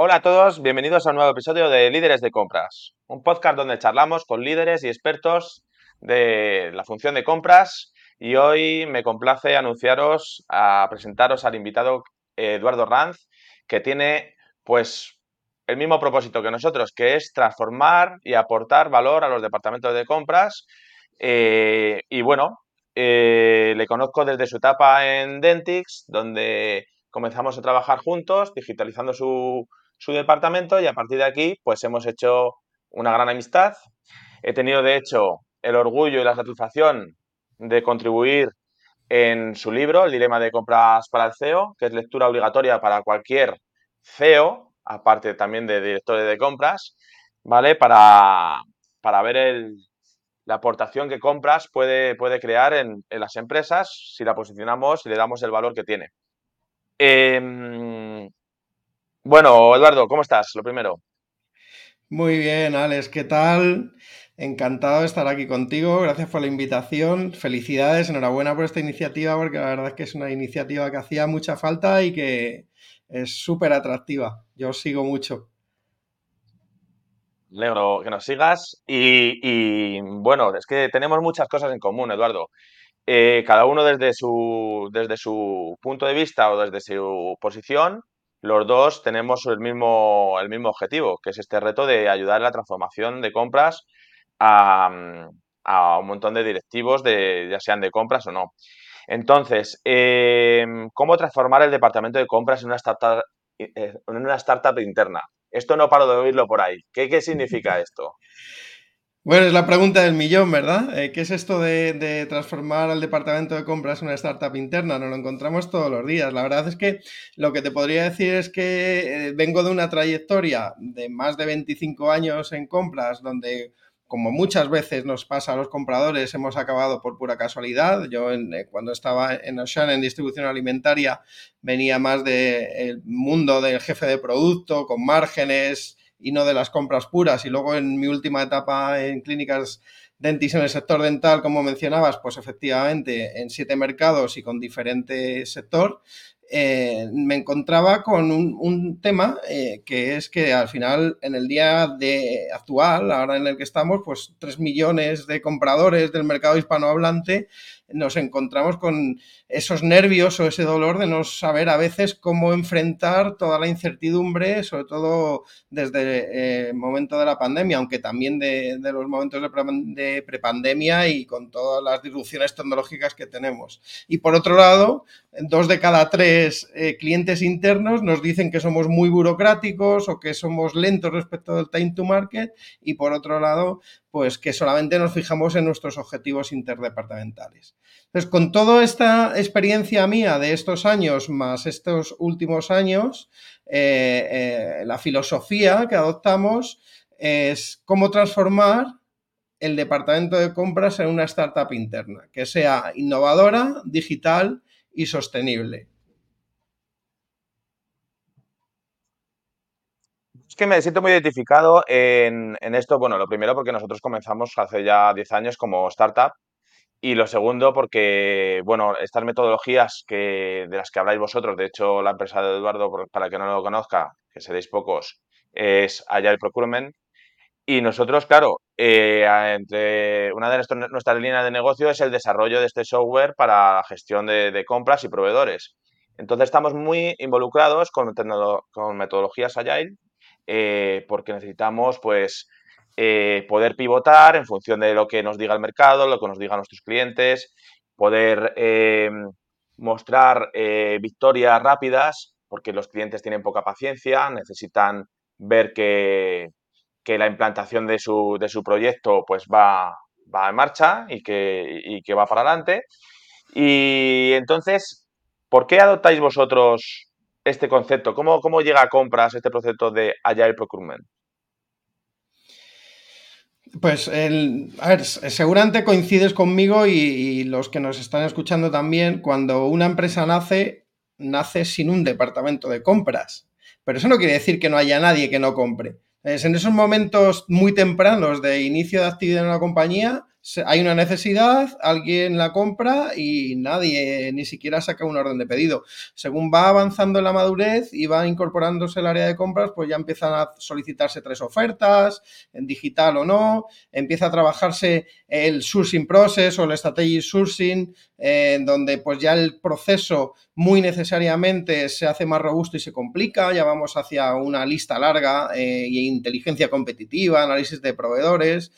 Hola a todos, bienvenidos a un nuevo episodio de Líderes de Compras, un podcast donde charlamos con líderes y expertos de la función de compras y hoy me complace anunciaros, a presentaros al invitado Eduardo Ranz, que tiene pues el mismo propósito que nosotros, que es transformar y aportar valor a los departamentos de compras. Eh, y bueno, eh, le conozco desde su etapa en Dentix, donde comenzamos a trabajar juntos, digitalizando su, su departamento y a partir de aquí pues hemos hecho una gran amistad. He tenido de hecho el orgullo y la satisfacción de contribuir en su libro, El dilema de compras para el CEO, que es lectura obligatoria para cualquier CEO, aparte también de directores de compras, ¿vale? Para, para ver la aportación que compras puede, puede crear en, las empresas si la posicionamos y le damos el valor que tiene. Em, bueno, Eduardo, ¿cómo estás? Lo primero. Muy bien, Alex, ¿qué tal? Encantado de estar aquí contigo. Gracias por la invitación. Felicidades, enhorabuena por esta iniciativa, porque la verdad es que es una iniciativa que hacía mucha falta y que es súper atractiva. Yo os sigo mucho. Alegro que nos sigas. Y, bueno, es que tenemos muchas cosas en común, Eduardo. Eh, cada uno desde su, desde su punto de vista o desde su posición los dos tenemos el mismo, el mismo objetivo, que es este reto de ayudar a la transformación de compras a, un montón de directivos, de, ya sean de compras o no. Entonces, em, ¿cómo transformar el departamento de compras en una startup, eh, en una startup interna? Esto no paro de oírlo por ahí. ¿Qué, qué significa esto? Bueno, es la pregunta del millón, ¿verdad? Eh, ¿Qué es esto de, transformar al departamento de compras en una startup interna? Nos lo encontramos todos los días. La verdad es que lo que te podría decir es que eh, vengo de una trayectoria de más de 25 años en compras, donde como muchas veces nos pasa a los compradores, hemos acabado por pura casualidad. Yo eh, cuando estaba en Ocean en distribución alimentaria venía más del mundo del jefe de producto, con márgenes, y no de las compras puras. Y luego en mi última etapa en clínicas dentis en el sector dental, como mencionabas, pues efectivamente en siete mercados y con diferente sector, eh, me encontraba con un, tema eh, que es que al final en el día de actual, ahora en el que estamos, pues tres millones de compradores del mercado hispanohablante nos encontramos con esos nervios o ese dolor de no saber a veces cómo enfrentar toda la incertidumbre, sobre todo desde eh, el momento de la pandemia, aunque también de, los momentos de, prepandemia y con todas las disrupciones tecnológicas que tenemos. Y por otro lado, dos de cada tres eh, clientes internos nos dicen que somos muy burocráticos o que somos lentos respecto del time to market y por otro lado, pues que solamente nos fijamos en nuestros objetivos interdepartamentales. Entonces, con toda esta experiencia mía de estos años más estos últimos años, eh, eh, la filosofía que adoptamos es cómo transformar el departamento de compras en una startup interna, que sea innovadora, digital y sostenible. Que me siento muy identificado en, esto. Bueno, lo primero porque nosotros comenzamos hace ya 10 años como startup y lo segundo porque, bueno, estas metodologías que, de las que habláis vosotros, de hecho la empresa de Eduardo, para que no lo conozca, que seréis pocos, es Agile Procurement. Y nosotros, claro, eh, entre una de nuestras líneas de negocio es el desarrollo de este software para la gestión de, compras y proveedores. Entonces estamos muy involucrados con, con metodologías Agile eh, porque necesitamos pues eh, poder pivotar en función de lo que nos diga el mercado, lo que nos digan nuestros clientes, poder eh, mostrar victorias rápidas porque los clientes tienen poca paciencia, necesitan ver que, la implantación de su, de su, proyecto pues va, va en marcha y que, y que va para adelante. Y entonces, ¿por qué adoptáis vosotros este concepto? ¿Cómo, cómo llega a compras este proceso de Agile Procurement? Pues, a ver, seguramente coincides conmigo y, los que nos están escuchando también, cuando una empresa nace, nace sin un departamento de compras. Pero eso no quiere decir que no haya nadie que no compre. Es en esos momentos muy tempranos de inicio de actividad en la compañía, hay una necesidad, alguien la compra y nadie ni siquiera saca un orden de pedido. Según va avanzando en la madurez y va incorporándose el área de compras, pues ya empiezan a solicitarse tres ofertas, en digital o no, empieza a trabajarse el sourcing process o el strategy sourcing, en donde pues ya el proceso muy necesariamente se hace más robusto y se complica, ya vamos hacia una lista larga e inteligencia competitiva, análisis de proveedores,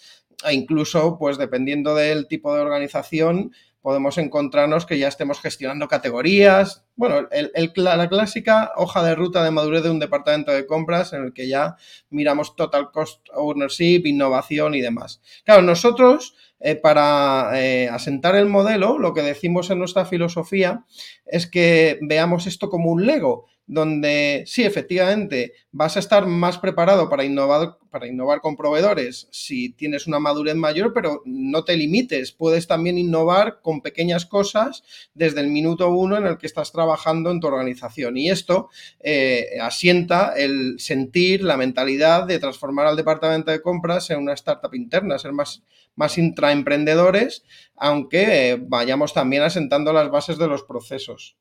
e incluso, pues dependiendo del tipo de organización, podemos encontrarnos que ya estemos gestionando categorías. Bueno, la clásica hoja de ruta de madurez de un departamento de compras en el que ya miramos total cost ownership, innovación y demás. Claro, nosotros eh, para eh, asentar el modelo, lo que decimos en nuestra filosofía es que veamos esto como un Lego donde sí, efectivamente, vas a estar más preparado para innovar, para innovar con proveedores si tienes una madurez mayor, pero no te limites, puedes también innovar con pequeñas cosas desde el minuto uno en el que estás trabajando en tu organización. Y esto eh, asienta el sentir, la mentalidad de transformar al departamento de compras en una startup interna, ser más, más intraemprendedores, aunque eh, vayamos también asentando las bases de los procesos.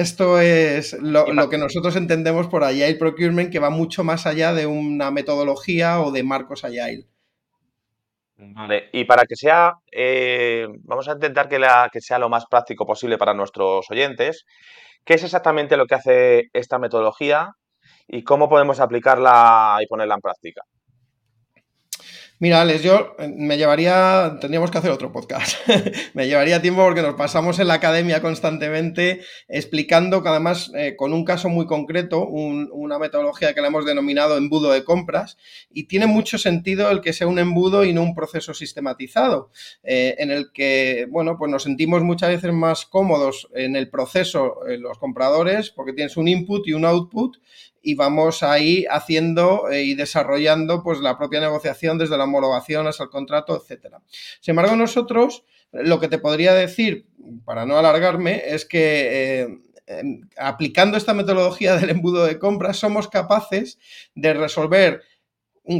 Esto es lo, que nosotros entendemos por Agile Procurement, que va mucho más allá de una metodología o de marcos Agile. Vale, y para que sea, eh, vamos a intentar que, que sea lo más práctico posible para nuestros oyentes. ¿Qué es exactamente lo que hace esta metodología y cómo podemos aplicarla y ponerla en práctica? Mira, Alex, yo eh, me llevaría, tendríamos que hacer otro podcast. me llevaría tiempo porque nos pasamos en la academia constantemente explicando que además eh, con un caso muy concreto, una metodología que le hemos denominado embudo de compras y tiene mucho sentido el que sea un embudo y no un proceso sistematizado, eh, en el que, bueno, pues nos sentimos muchas veces más cómodos en el proceso los compradores porque tienes un input y un output y vamos ahí haciendo eh, y desarrollando pues la propia negociación desde la homologación hasta el contrato, etcétera. Sin embargo, nosotros lo que te podría decir, para no alargarme, es que eh, em, aplicando esta metodología del embudo de compras somos capaces de resolver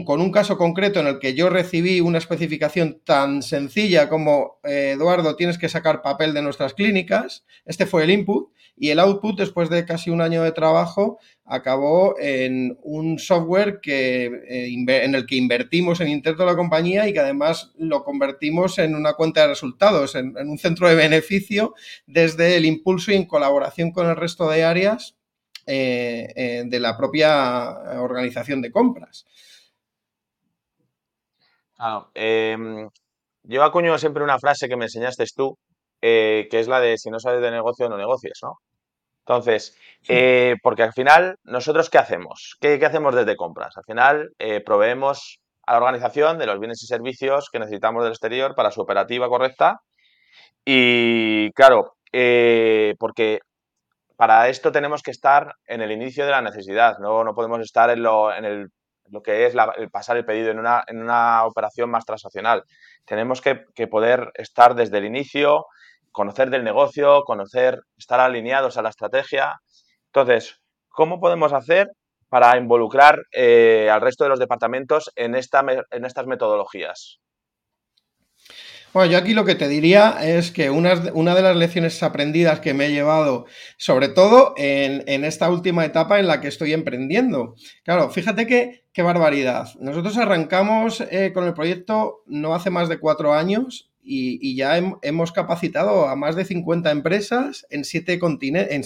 con un caso concreto en el que yo recibí una especificación tan sencilla como, eh, Eduardo, tienes que sacar papel de nuestras clínicas, este fue el input, y el output, después de casi un año de trabajo, acabó en un software que, eh, en el que invertimos en interno de la compañía y que además lo convertimos en una cuenta de resultados, en, un centro de beneficio desde el impulso y en colaboración con el resto de áreas eh, de la propia organización de compras. Claro. Em, yo acuño siempre una frase que me enseñaste tú, eh, que es la de si no sabes de negocio, no negocies, ¿no? Entonces, eh, porque al final, ¿nosotros qué hacemos? ¿Qué, hacemos desde compras? Al final, eh, proveemos a la organización de los bienes y servicios que necesitamos del exterior para su operativa correcta. Y claro, porque para esto tenemos que estar en el inicio de la necesidad, no, no podemos estar en, lo, en el lo que es el pasar el pedido en una, en una operación más transaccional. Tenemos que, poder estar desde el inicio, conocer del negocio, conocer, estar alineados a la estrategia. Entonces, ¿cómo podemos hacer para involucrar eh, al resto de los departamentos en, esta, en estas metodologías? Bueno, yo aquí lo que te diría es que una, de las lecciones aprendidas que me he llevado, sobre todo en, esta última etapa en la que estoy emprendiendo. Claro, fíjate que, qué barbaridad. Nosotros arrancamos eh, con el proyecto no hace más de cuatro años y, ya hemos capacitado a más de 50 empresas en siete, continentes, en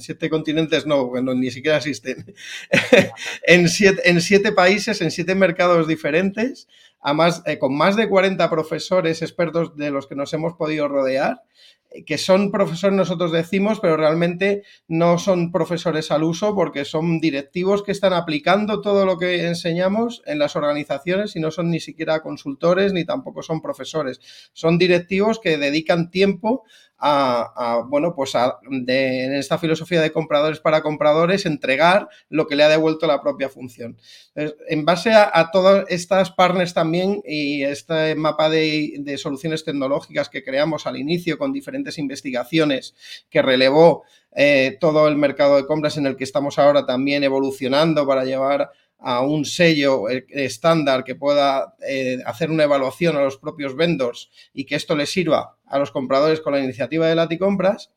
siete, continentes, no, ni siquiera existen, en, siete, en siete países, en siete mercados diferentes más, eh, con más de 40 profesores expertos de los que nos hemos podido rodear, eh, que son profesores, nosotros decimos, pero realmente no son profesores al uso porque son directivos que están aplicando todo lo que enseñamos en las organizaciones y no son ni siquiera consultores ni tampoco son profesores. Son directivos que dedican tiempo a, bueno, pues en esta filosofía de compradores para compradores, entregar lo que le ha devuelto la propia función. en base a, todas estas partners también y este mapa de, soluciones tecnológicas que creamos al inicio con diferentes investigaciones que relevó eh, todo el mercado de compras en el que estamos ahora también evolucionando para llevar a un sello eh, estándar que pueda eh, hacer una evaluación a los propios vendors y que esto les sirva a los compradores con la iniciativa de Laticompras.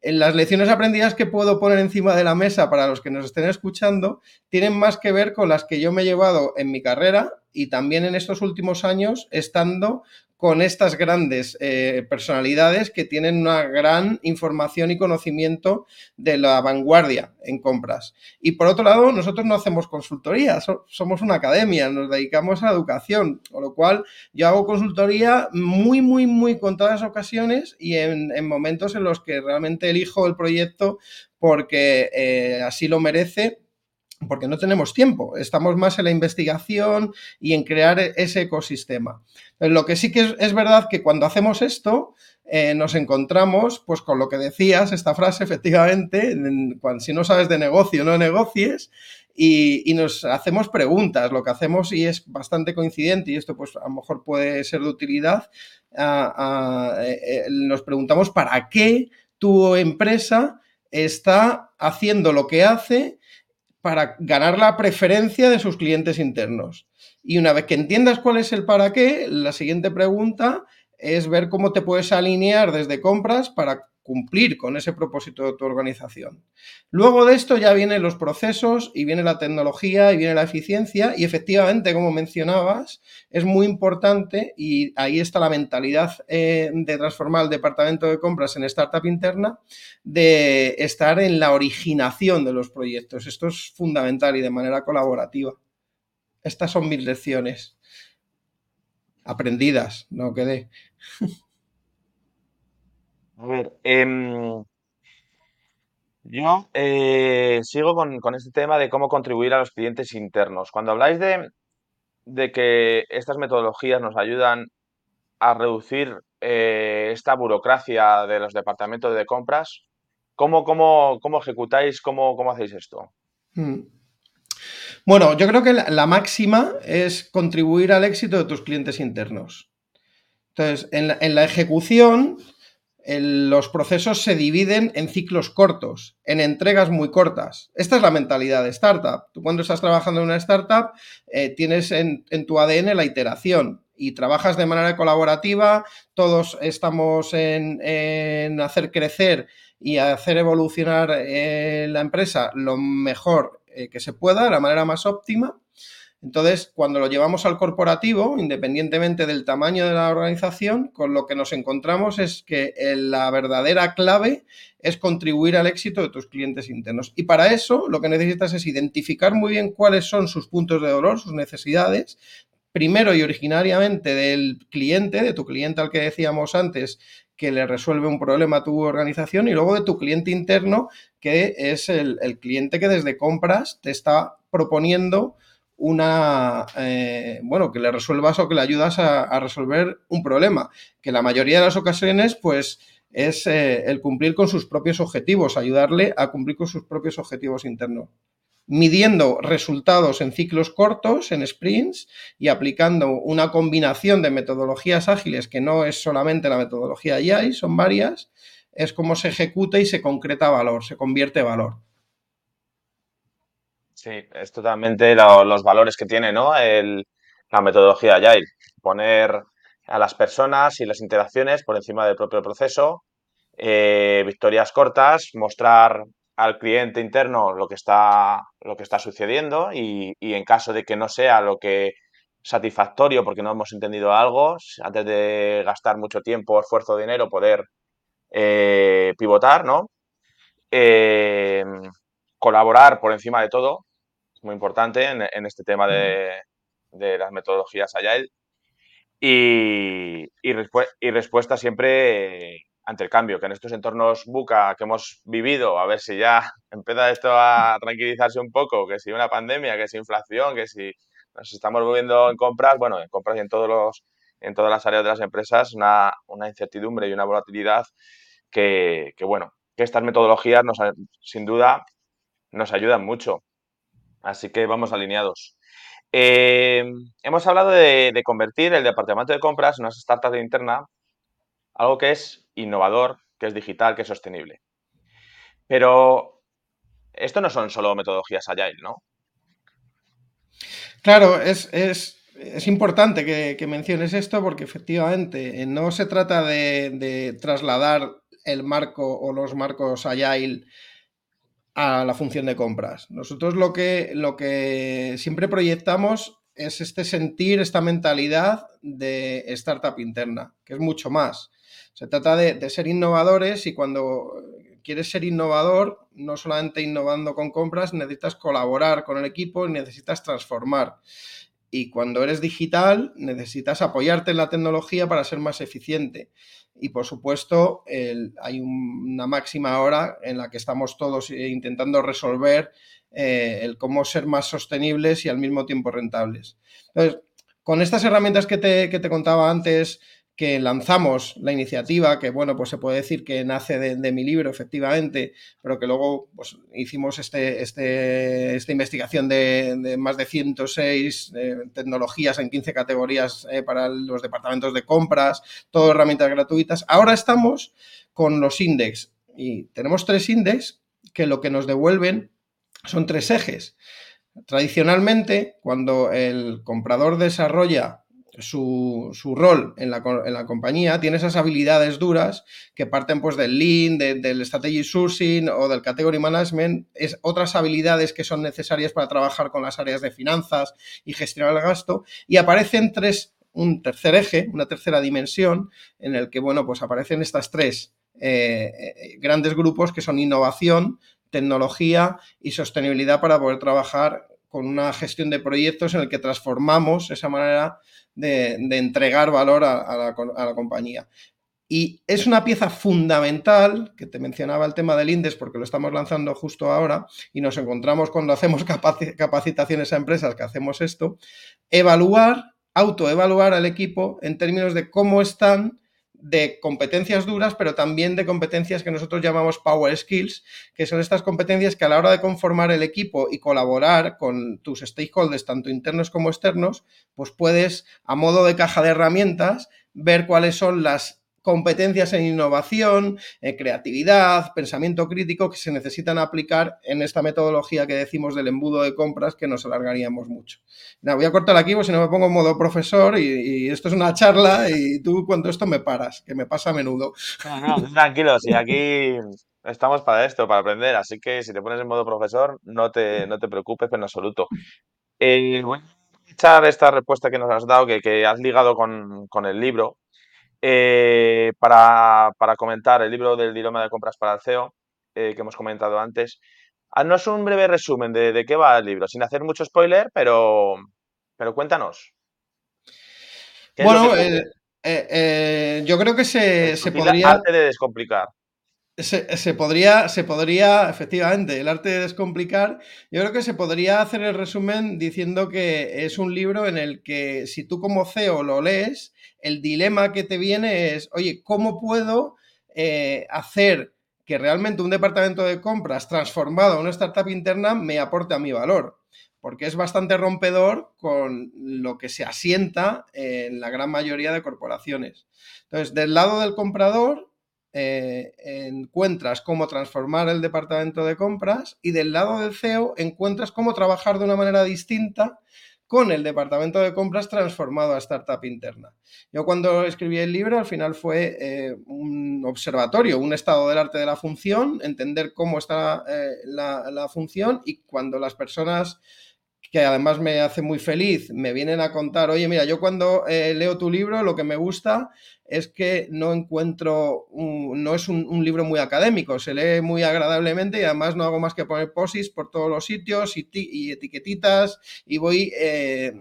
En las lecciones aprendidas que puedo poner encima de la mesa para los que nos estén escuchando tienen más que ver con las que yo me he llevado en mi carrera y también en estos últimos años estando con estas grandes eh, personalidades que tienen una gran información y conocimiento de la vanguardia en compras. Y por otro lado, nosotros no hacemos consultoría, somos una academia, nos dedicamos a la educación, con lo cual yo hago consultoría muy, muy, muy contadas ocasiones y en, momentos en los que realmente elijo el proyecto porque eh, así lo merece porque no tenemos tiempo, estamos más en la investigación y en crear ese ecosistema. lo que sí que es, verdad que cuando hacemos esto, eh, nos encontramos pues con lo que decías, esta frase efectivamente, cuando, si no sabes de negocio, no negocies, y, nos hacemos preguntas, lo que hacemos y es bastante coincidente, y esto pues a lo mejor puede ser de utilidad, eh, eh, nos preguntamos para qué tu empresa está haciendo lo que hace para ganar la preferencia de sus clientes internos. Y una vez que entiendas cuál es el para qué, la siguiente pregunta es ver cómo te puedes alinear desde compras para cumplir con ese propósito de tu organización. Luego de esto ya vienen los procesos y viene la tecnología y viene la eficiencia y efectivamente, como mencionabas, es muy importante y ahí está la mentalidad eh, de transformar el departamento de compras en startup interna, de estar en la originación de los proyectos. Esto es fundamental y de manera colaborativa. Estas son mis lecciones aprendidas, no quedé. A ver, em, yo eh, sigo con, este tema de cómo contribuir a los clientes internos. Cuando habláis de, de que estas metodologías nos ayudan a reducir eh, esta burocracia de los departamentos de compras, ¿cómo, cómo, cómo ejecutáis, cómo, cómo hacéis esto? Hmm. Bueno, yo creo que la, máxima es contribuir al éxito de tus clientes internos. Entonces, en en la ejecución los procesos se dividen en ciclos cortos, en entregas muy cortas. Esta es la mentalidad de startup. Tú cuando estás trabajando en una startup eh, tienes en, tu ADN la iteración y trabajas de manera colaborativa, todos estamos en, hacer crecer y hacer evolucionar eh, la empresa lo mejor eh, que se pueda, de la manera más óptima. Entonces, cuando lo llevamos al corporativo, independientemente del tamaño de la organización, con lo que nos encontramos es que eh, la verdadera clave es contribuir al éxito de tus clientes internos. Y para eso lo que necesitas es identificar muy bien cuáles son sus puntos de dolor, sus necesidades, primero y originariamente del cliente, de tu cliente al que decíamos antes, que le resuelve un problema a tu organización, y luego de tu cliente interno, que es el, el cliente que desde compras te está proponiendo una, eh, bueno, que le resuelvas o que le ayudas a, resolver un problema, que la mayoría de las ocasiones, pues, es eh, el cumplir con sus propios objetivos, ayudarle a cumplir con sus propios objetivos internos. Midiendo resultados en ciclos cortos, en sprints, y aplicando una combinación de metodologías ágiles, que no es solamente la metodología Agile, son varias, es como se ejecuta y se concreta valor, se convierte valor. Sí, es totalmente los valores que tiene, ¿no? la metodología Agile. Poner a las personas y las interacciones por encima del propio proceso, eh, victorias cortas, mostrar al cliente interno lo que está, lo que está sucediendo y, en caso de que no sea lo que satisfactorio porque no hemos entendido algo, antes de gastar mucho tiempo, esfuerzo, dinero, poder eh, pivotar, ¿no? Eh, colaborar por encima de todo, muy importante en, este tema de, las metodologías Agile. Y, y, respuesta siempre ante el cambio, que en estos entornos buca que hemos vivido, a ver si ya empieza esto a tranquilizarse un poco, que si una pandemia, que si inflación, que si nos estamos moviendo en compras, bueno, en compras y en todos los en todas las áreas de las empresas, una, incertidumbre y una volatilidad que, bueno, que estas metodologías nos, sin duda nos ayudan mucho. Así que vamos alineados. Eh, hemos hablado de, convertir el departamento de compras en una startup interna, algo que es innovador, que es digital, que es sostenible. Pero esto no son solo metodologías Agile, ¿no? Claro, es, importante que, menciones esto porque efectivamente eh, no se trata de, trasladar el marco o los marcos Agile a la función de compras. Nosotros lo que, lo que siempre proyectamos es este sentir, esta mentalidad de startup interna, que es mucho más. Se trata de, ser innovadores y cuando quieres ser innovador, no solamente innovando con compras, necesitas colaborar con el equipo y necesitas transformar. Y cuando eres digital, necesitas apoyarte en la tecnología para ser más eficiente. Y por supuesto, hay una máxima ahora en la que estamos todos intentando resolver eh, el cómo ser más sostenibles y al mismo tiempo rentables. Entonces, con estas herramientas que te, que te contaba antes, que lanzamos la iniciativa, que bueno, pues se puede decir que nace de, mi libro, efectivamente, pero que luego pues, hicimos este, este, esta investigación de, más de 106 eh, tecnologías en 15 categorías eh, para los departamentos de compras, todo herramientas gratuitas. Ahora estamos con los index y tenemos tres index que lo que nos devuelven son tres ejes. Tradicionalmente, cuando el comprador desarrolla su, rol en la, compañía, tiene esas habilidades duras que parten pues del Lean, del Strategy Sourcing o del Category Management, es otras habilidades que son necesarias para trabajar con las áreas de finanzas y gestionar el gasto, y aparecen tres, un tercer eje, una tercera dimensión, en el que, bueno, pues aparecen estas tres eh, eh, grandes grupos que son innovación, tecnología y sostenibilidad para poder trabajar con una gestión de proyectos en el que transformamos esa manera de, entregar valor a, la, compañía. Y es una pieza fundamental, que te mencionaba el tema del INDES, porque lo estamos lanzando justo ahora, y nos encontramos cuando hacemos capacitaciones a empresas que hacemos esto, evaluar, autoevaluar al equipo en términos de cómo están de competencias duras, pero también de competencias que nosotros llamamos power skills, que son estas competencias que a la hora de conformar el equipo y colaborar con tus stakeholders, tanto internos como externos, pues puedes, a modo de caja de herramientas, ver cuáles son las competencias en innovación, en creatividad, pensamiento crítico que se necesitan aplicar en esta metodología que decimos del embudo de compras que nos alargaríamos mucho. voy a cortar aquí, pues si no me pongo en modo profesor y, esto es una charla y tú cuando esto me paras, que me pasa a menudo. tranquilo, si aquí estamos para esto, para aprender, así que si te pones en modo profesor, no te, no te preocupes en absoluto. Eh, voy echar esta respuesta que nos has dado, que, has ligado con, con el libro, eh, para, comentar el libro del dilema de compras para el CEO, eh, que hemos comentado antes. Haznos un breve resumen de, qué va el libro, sin hacer mucho spoiler, pero, pero cuéntanos. Bueno, eh, yo creo que se, se podría... Arte de descomplicar. Se, podría, se podría, efectivamente, el arte de descomplicar, yo creo que se podría hacer el resumen diciendo que es un libro en el que si tú como CEO lo lees, el dilema que te viene es, oye, ¿cómo puedo eh, hacer que realmente un departamento de compras transformado en una startup interna me aporte a mi valor? Porque es bastante rompedor con lo que se asienta en la gran mayoría de corporaciones. Entonces, del lado del comprador, eh, encuentras cómo transformar el departamento de compras y del lado del CEO encuentras cómo trabajar de una manera distinta con el departamento de compras transformado a startup interna. Yo cuando escribí el libro al final fue eh, un observatorio, un estado del arte de la función, entender cómo está eh, la, la función y cuando las personas que además me hace muy feliz, me vienen a contar, oye, mira, yo cuando eh, leo tu libro lo que me gusta es que no encuentro, no es un, libro muy académico, se lee muy agradablemente y además no hago más que poner posis por todos los sitios y, etiquetitas y voy, eh,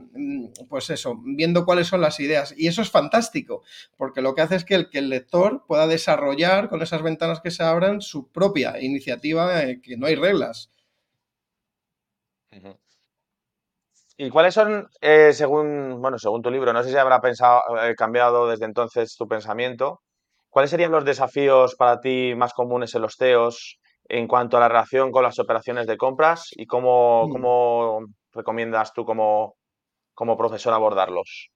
pues eso, viendo cuáles son las ideas. Y eso es fantástico, porque lo que hace es que el, lector pueda desarrollar con esas ventanas que se abran su propia iniciativa, eh, que no hay reglas. ¿Y cuáles son, eh, según, bueno, según tu libro, no sé si habrá pensado, eh, cambiado desde entonces tu pensamiento, cuáles serían los desafíos para ti más comunes en los CEOs en cuanto a la relación con las operaciones de compras y cómo, mm. recomiendas tú como, como profesor abordarlos?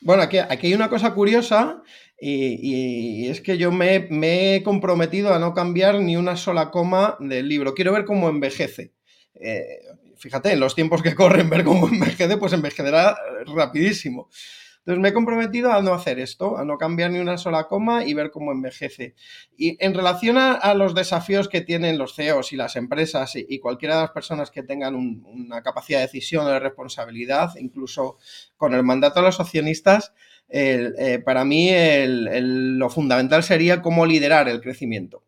Bueno, aquí, aquí, hay una cosa curiosa y, es que yo me, me, he comprometido a no cambiar ni una sola coma del libro. Quiero ver cómo envejece. Eh, fíjate, en los tiempos que corren, ver cómo envejece, pues envejecerá rapidísimo. Entonces me he comprometido a no hacer esto, a no cambiar ni una sola coma y ver cómo envejece. Y en relación a, los desafíos que tienen los CEOs y las empresas y, cualquiera de las personas que tengan una capacidad de decisión o de responsabilidad, incluso con el mandato de los accionistas, eh, para mí lo fundamental sería cómo liderar el crecimiento.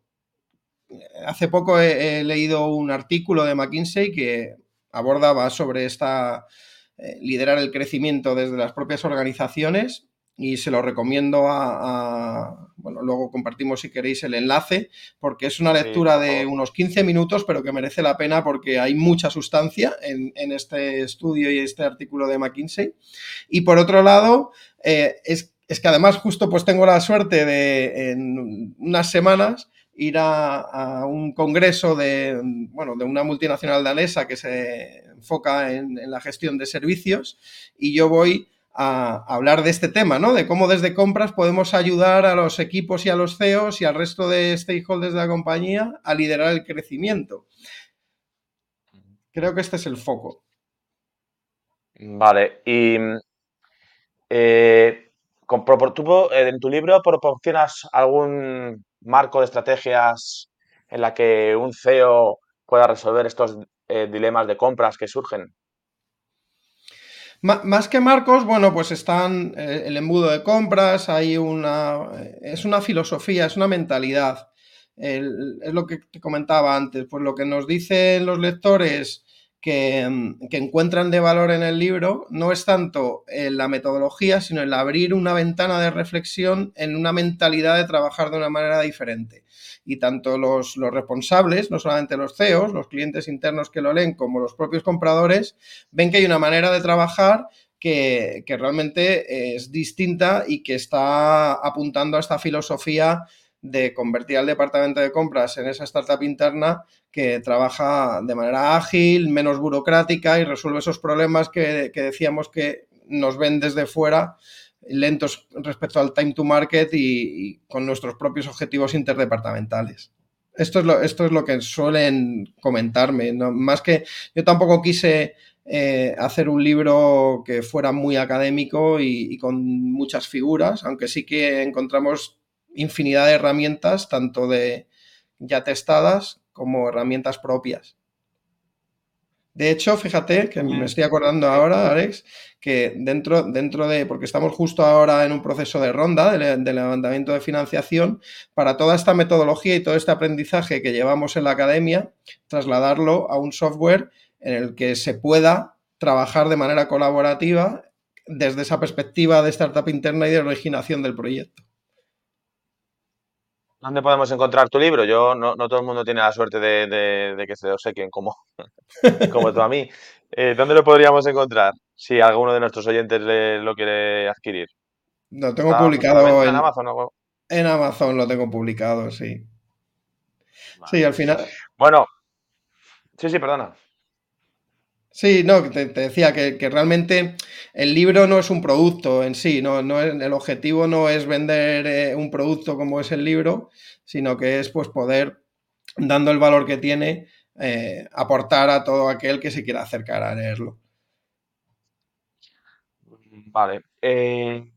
Hace poco he leído un artículo de McKinsey que abordaba sobre esta eh, liderar el crecimiento desde las propias organizaciones y se lo recomiendo a, bueno, luego compartimos si queréis el enlace, porque es una lectura de unos 15 minutos, pero que merece la pena porque hay mucha sustancia en, este estudio y este artículo de McKinsey. Y por otro lado, eh, es, es, que además justo pues tengo la suerte de en unas semanas ir a, un congreso de, bueno, de una multinacional danesa que se enfoca en, la gestión de servicios y yo voy a, hablar de este tema, ¿no? De cómo desde compras podemos ayudar a los equipos y a los CEOs y al resto de stakeholders de la compañía a liderar el crecimiento. Creo que este es el foco. Vale, y eh, tú en tu libro proporcionas algún marco de estrategias en la que un CEO pueda resolver estos eh, dilemas de compras que surgen? más que marcos, bueno, pues están eh, el embudo de compras, hay una. Es una filosofía, es una mentalidad. es lo que te comentaba antes. Pues lo que nos dicen los lectores Mm, que, encuentran de valor en el libro no es tanto en la metodología, sino el abrir una ventana de reflexión en una mentalidad de trabajar de una manera diferente. Y tanto los, responsables, no solamente los CEOs, los clientes internos que lo leen, como los propios compradores, ven que hay una manera de trabajar que, que, realmente es distinta y que está apuntando a esta filosofía de convertir al departamento de compras en esa startup interna que trabaja de manera ágil, menos burocrática y resuelve esos problemas que, decíamos que nos ven desde fuera lentos respecto al time to market y, con nuestros propios objetivos interdepartamentales. Esto es lo, esto es lo que suelen comentarme. Más que yo tampoco quise eh, hacer un libro que fuera muy académico y, con muchas figuras, aunque sí que encontramos infinidad de herramientas, tanto de ya testadas como herramientas propias. De hecho, fíjate que me estoy acordando ahora, Alex, que dentro, dentro de, porque estamos justo ahora en un proceso de ronda de, de, levantamiento de financiación, para toda esta metodología y todo este aprendizaje que llevamos en la academia, trasladarlo a un software en el que se pueda trabajar de manera colaborativa desde esa perspectiva de startup interna y de originación del proyecto. ¿Dónde podemos encontrar tu libro? Yo no, todo el mundo tiene la suerte de, que se lo sequen como, como tú a mí. Eh, ¿Dónde lo podríamos encontrar si alguno de nuestros oyentes lo quiere adquirir? Lo tengo publicado en, Amazon. En Amazon lo tengo publicado, sí. Sí, al final. Bueno, sí, sí, perdona. Sí, no, te, decía que, realmente el libro no es un producto en sí, no, no es, el objetivo no es vender eh, un producto como es el libro, sino que es pues poder, dando el valor que tiene, eh, aportar a todo aquel que se quiera acercar a leerlo. Vale. Eh,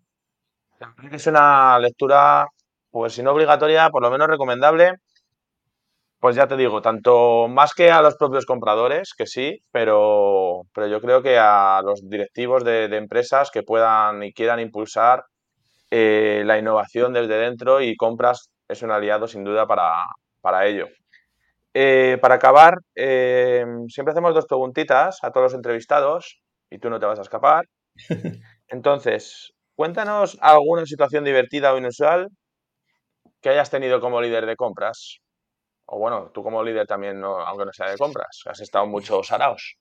es una lectura, pues si no obligatoria, por lo menos recomendable pues ya te digo, tanto más que a los propios compradores, que sí, pero, pero yo creo que a los directivos de, empresas que puedan y quieran impulsar eh, la innovación desde dentro y compras es un aliado sin duda para, ello. Eh, para acabar, eh, siempre hacemos dos preguntitas a todos los entrevistados y tú no te vas a escapar. Entonces, cuéntanos alguna situación divertida o inusual que hayas tenido como líder de compras o bueno, tú como líder también, aunque no sea de compras, has estado en muchos araos.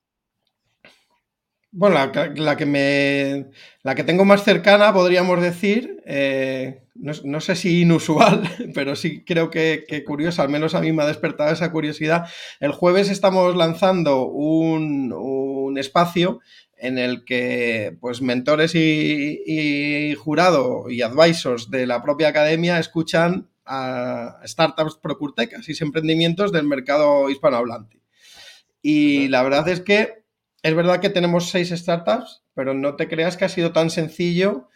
Bueno, la, que me, la que tengo más cercana, podríamos decir, eh, no, sé si inusual, pero sí creo que, curiosa, al menos a mí me ha despertado esa curiosidad. El jueves estamos lanzando un, espacio en el que pues mentores y, y, jurado y advisors de la propia academia escuchan a startups procurtecas y emprendimientos del mercado hispanohablante. Y la verdad es que es verdad que tenemos seis startups, pero no te creas que ha sido tan sencillo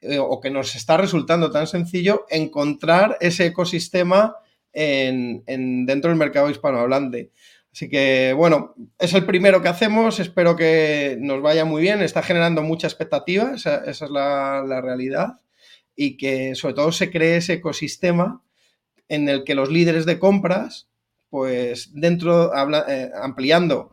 eh, o que nos está resultando tan sencillo encontrar ese ecosistema en, en, dentro del mercado hispanohablante. Así que, bueno, es el primero que hacemos, espero que nos vaya muy bien, está generando mucha expectativa, esa, esa es la, la, realidad, y que sobre todo se cree ese ecosistema en el que los líderes de compras, pues dentro, eh, ampliando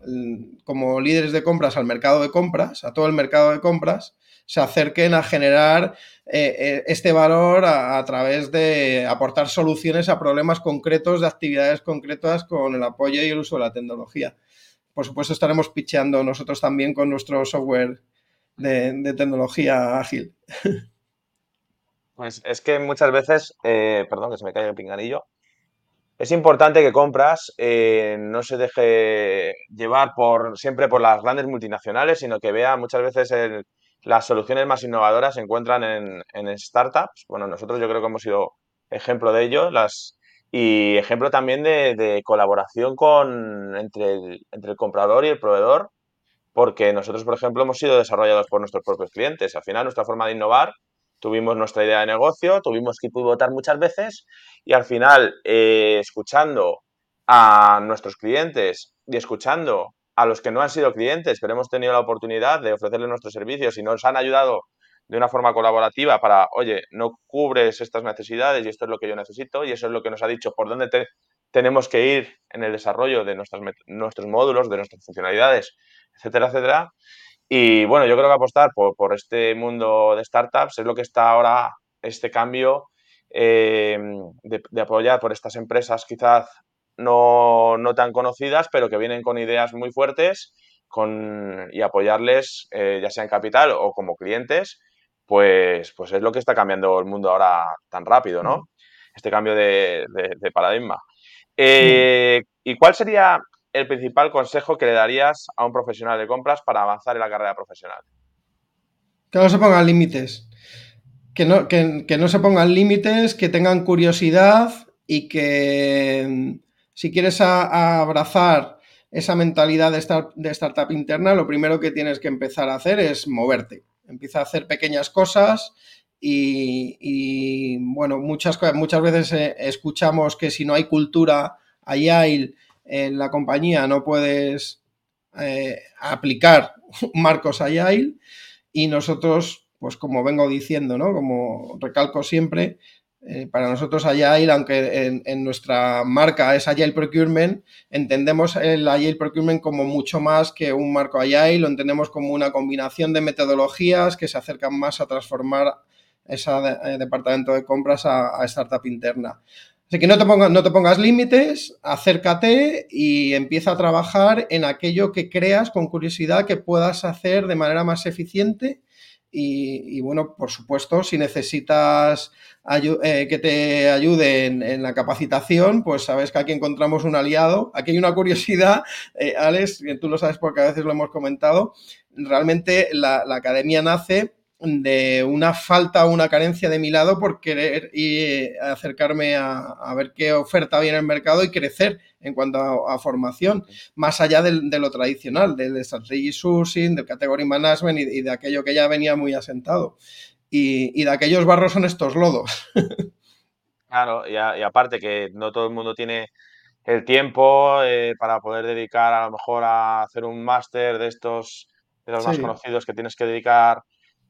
como líderes de compras al mercado de compras, a todo el mercado de compras, se acerquen a generar eh, eh, este valor a, través de aportar soluciones a problemas concretos de actividades concretas con el apoyo y el uso de la tecnología. Por supuesto, estaremos pitcheando nosotros también con nuestro software de tecnología ágil. Pues es que muchas veces, eh, perdón que se me cae el pinganillo, es importante que compras eh, no se deje llevar por siempre por las grandes multinacionales, sino que vea muchas veces el, las soluciones más innovadoras se encuentran en, en, startups. Bueno, nosotros yo creo que hemos sido ejemplo de ello las, y ejemplo también de, de colaboración con, entre, el, entre el comprador y el proveedor, porque nosotros, por ejemplo, hemos sido desarrollados por nuestros propios clientes. Al final, nuestra forma de innovar tuvimos nuestra idea de negocio, tuvimos que pivotar muchas veces y al final, eh, escuchando a nuestros clientes y escuchando a los que no han sido clientes, pero hemos tenido la oportunidad de ofrecerles nuestros servicios y nos han ayudado de una forma colaborativa para, oye, no cubres estas necesidades y esto es lo que yo necesito y eso es lo que nos ha dicho por dónde te, tenemos que ir en el desarrollo de nuestras, nuestros módulos, de nuestras funcionalidades, etcétera, etcétera. Y bueno, yo creo que apostar por, por este mundo de startups es lo que está ahora, este cambio eh, de, de, apoyar por estas empresas quizás no, no, tan conocidas, pero que vienen con ideas muy fuertes con, y apoyarles, eh, ya sea en capital o como clientes, pues, pues es lo que está cambiando el mundo ahora tan rápido, ¿no? Este cambio de, de, de paradigma. Eh, ¿Y cuál sería el principal consejo que le darías a un profesional de compras para avanzar en la carrera profesional? Que no se pongan límites. Que no, que, no se pongan límites, que tengan curiosidad y que si quieres abrazar esa mentalidad de, de, startup interna, lo primero que tienes que empezar a hacer es moverte. Empieza a hacer pequeñas cosas y, y bueno, muchas, muchas veces eh, escuchamos que si no hay cultura agile en la compañía no puedes eh, aplicar marcos agile y nosotros, pues como vengo diciendo, ¿no? Como recalco siempre, eh, para nosotros Agile, aunque en, en, nuestra marca es Agile Procurement, entendemos el Agile Procurement como mucho más que un marco Agile, lo entendemos como una combinación de metodologías que se acercan más a transformar ese eh, departamento de compras a, a startup interna. Así que no te, pongas, no te pongas límites, acércate y empieza a trabajar en aquello que creas con curiosidad que puedas hacer de manera más eficiente. Y, bueno, por supuesto, si necesitas eh, que te ayude en, la capacitación, pues sabes que aquí encontramos un aliado. Aquí hay una curiosidad, eh, Alex, tú lo sabes porque a veces lo hemos comentado. Realmente la academia nace de una falta o una carencia de mi lado por querer y acercarme a, a, ver qué oferta hay en el mercado y crecer en cuanto a, a formación, más allá de lo tradicional, del strategy sourcing, del category management y, y, de aquello que ya venía muy asentado. Y, y de aquellos barros son estos lodos. Claro, y, a, y, aparte que no todo el mundo tiene el tiempo eh, para poder dedicar a lo mejor a hacer un máster de estos, de los sí. más conocidos que tienes que dedicar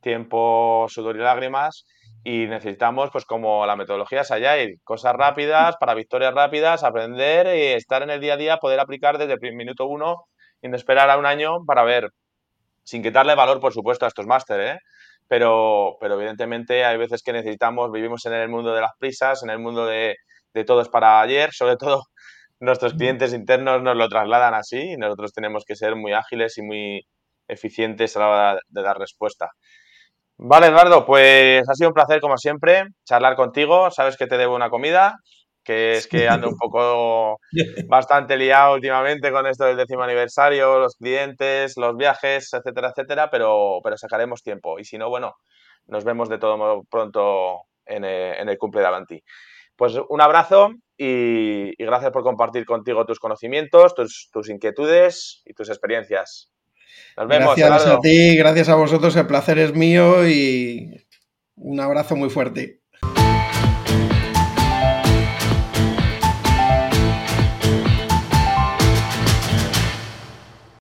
tiempo, sudor y lágrimas y necesitamos, pues como la metodología es Agile, cosas rápidas, para victorias rápidas, aprender y estar en el día a día, poder aplicar desde el minuto uno y no esperar a un año para ver, sin quitarle valor, por supuesto, a estos másteres, ¿eh? pero, pero evidentemente hay veces que necesitamos, vivimos en el mundo de las prisas, en el mundo de, de todo es para ayer, sobre todo nuestros clientes internos nos lo trasladan así y nosotros tenemos que ser muy ágiles y muy eficientes a la hora de dar respuesta. Vale, Eduardo, pues ha sido un placer como siempre charlar contigo. Sabes que te debo una comida, que es que ando un poco bastante liado últimamente con esto del décimo aniversario, los clientes, los viajes, etcétera, etcétera, pero, pero sacaremos tiempo. Y si no, bueno, nos vemos de todo modo pronto en el, eh, en el cumple de Avanti. Pues un abrazo y, y, gracias por compartir contigo tus conocimientos, tus, tus inquietudes y tus experiencias. Nos vemos, gracias a ti, gracias a vosotros, el placer es mío y un abrazo muy fuerte.